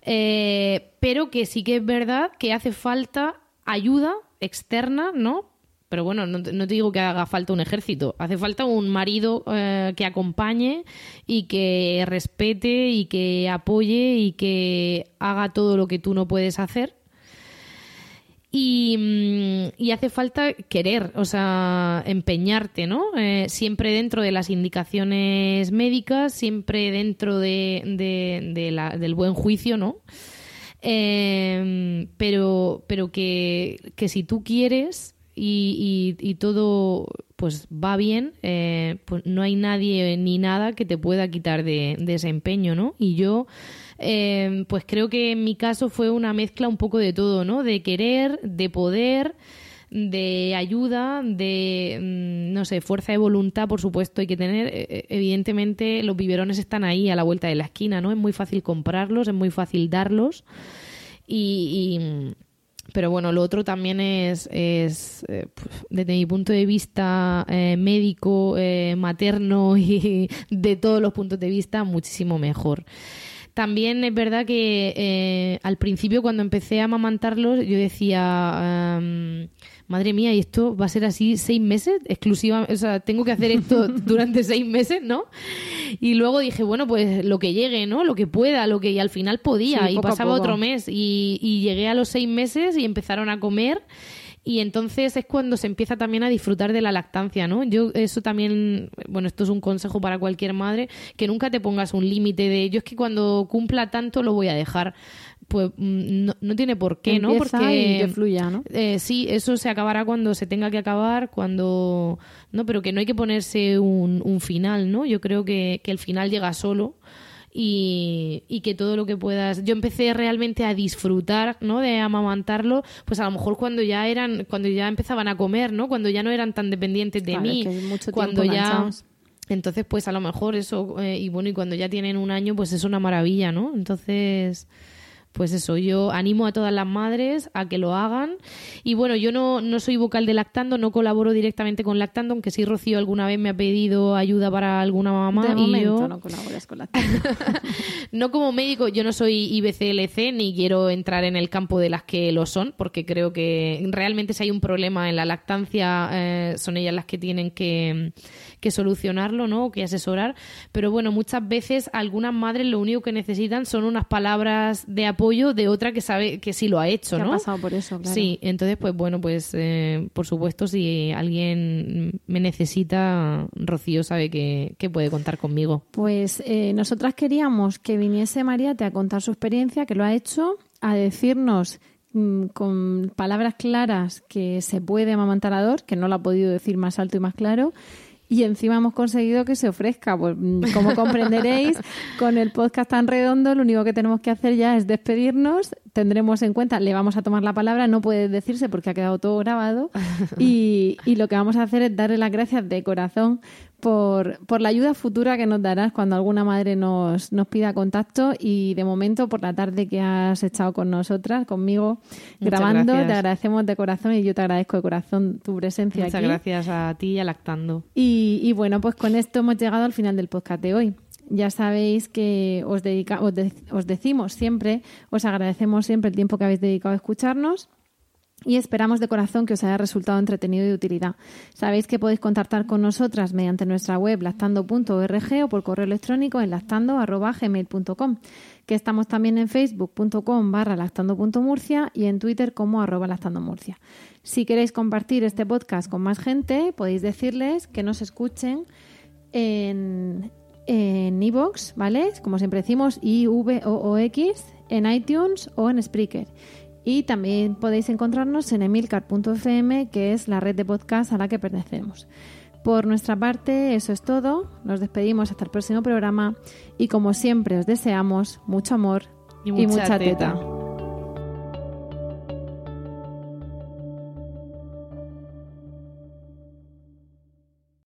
eh, pero que sí que es verdad que hace falta ayuda externa, ¿no? Pero bueno, no, te digo que haga falta un ejército, hace falta un marido eh, que acompañe y que respete y que apoye y que haga todo lo que tú no puedes hacer. Y, mm, hace falta querer, o sea, empeñarte, ¿no? Eh, siempre dentro de las indicaciones médicas, siempre dentro de, del buen juicio, ¿no? Eh, pero pero que, que si tú quieres y, y, todo pues va bien, eh, pues no hay nadie ni nada que te pueda quitar de, ese empeño, ¿no? Y yo, eh, pues creo que en mi caso fue una mezcla un poco de todo, ¿no? De querer, de poder, de ayuda, de, mm, no sé, fuerza de voluntad, por supuesto, hay que tener. Eh, evidentemente, los biberones están ahí a la vuelta de la esquina, ¿no? Es muy fácil comprarlos, es muy fácil darlos. y pero bueno, lo otro también es, eh, desde mi punto de vista eh, médico, eh, materno *laughs* y de todos los puntos de vista, muchísimo mejor. También es verdad que al principio cuando empecé a amamantarlos yo decía, madre mía, y esto va a ser así seis meses exclusiva, o sea, tengo que hacer esto *laughs* durante seis meses, ¿no? Y luego dije, bueno, pues lo que llegue, ¿no? Lo que pueda, lo que y al final podía y pasaba otro mes y, y llegué a los seis meses y empezaron a comer y entonces es cuando se empieza también a disfrutar de la lactancia, ¿no? Yo eso también, bueno, esto es un consejo para cualquier madre, que nunca te pongas un límite de yo es que cuando cumpla tanto lo voy a dejar pues mm, no, tiene por qué, ¿no? Porque que fluya, ¿no? Eh, sí, eso se acabará cuando se tenga que acabar, cuando no, pero que no hay que ponerse un, un final, ¿no? Yo creo que, que el final llega solo. Y, y, que todo lo que puedas. Yo empecé realmente a disfrutar, ¿no? De amamantarlo, pues a lo mejor cuando ya eran, cuando ya empezaban a comer, ¿no? Cuando ya no eran tan dependientes de mí, cuando ya. Entonces, pues a lo mejor eso, eh, y bueno, y cuando ya tienen un año, pues es una maravilla, ¿no? Entonces, pues eso, yo animo a todas las madres a que lo hagan. Y bueno, yo no, no soy vocal de Lactando, no colaboro directamente con Lactando, aunque sí Rocío alguna vez me ha pedido ayuda para alguna mamá. De y momento no colaboras con Lactando. *laughs* no como médico, yo no soy IBCLC ni quiero entrar en el campo de las que lo son, porque creo que realmente si hay un problema en la lactancia, eh, son ellas las que tienen que que solucionarlo, ¿no? que asesorar. Pero bueno, muchas veces algunas madres lo único que necesitan son unas palabras de apoyo de otra que sabe que sí lo ha hecho, que ¿no? ha pasado por eso, claro. Sí, entonces, pues bueno, pues eh, por supuesto, si alguien me necesita, Rocío sabe que, que puede contar conmigo. Pues eh, nosotras queríamos que viniese Mariate a contar su experiencia, que lo ha hecho, a decirnos mm, con palabras claras que se puede amamantar a Dor, que no lo ha podido decir más alto y más claro, y encima hemos conseguido que se ofrezca. Pues, mm, como *laughs* comprenderéis, con el podcast tan redondo, lo único que tenemos que hacer ya es despedirnos. Tendremos en cuenta, le vamos a tomar la palabra, no puede decirse porque ha quedado todo grabado. *laughs* Y, y lo que vamos a hacer es darle las gracias de corazón por, por la ayuda futura que nos darás cuando alguna madre nos, nos pida contacto y de momento por la tarde que has estado con nosotras, conmigo, Muchas grabando, gracias. te agradecemos de corazón y yo te agradezco de corazón tu presencia Muchas aquí. gracias a ti y a Lactando. Y, y bueno, pues con esto hemos llegado al final del podcast de hoy. Ya sabéis que os, dedica, os, de- os decimos siempre, os agradecemos siempre el tiempo que habéis dedicado a escucharnos y esperamos de corazón que os haya resultado entretenido y de utilidad. Sabéis que podéis contactar con nosotras mediante nuestra web lactando.org o por correo electrónico en lactando.gmail.com que estamos también en facebook.com barra lactando.murcia y en twitter como arroba lactandomurcia. Si queréis compartir este podcast con más gente, podéis decirles que nos escuchen en en iVoox, ¿vale? Como siempre decimos, i v o o x en iTunes o en Spreaker. Y también podéis encontrarnos en emilcar.fm, que es la red de podcast a la que pertenecemos. Por nuestra parte, eso es todo. Nos despedimos hasta el próximo programa y como siempre os deseamos mucho amor Y y mucha mucha teta. teta.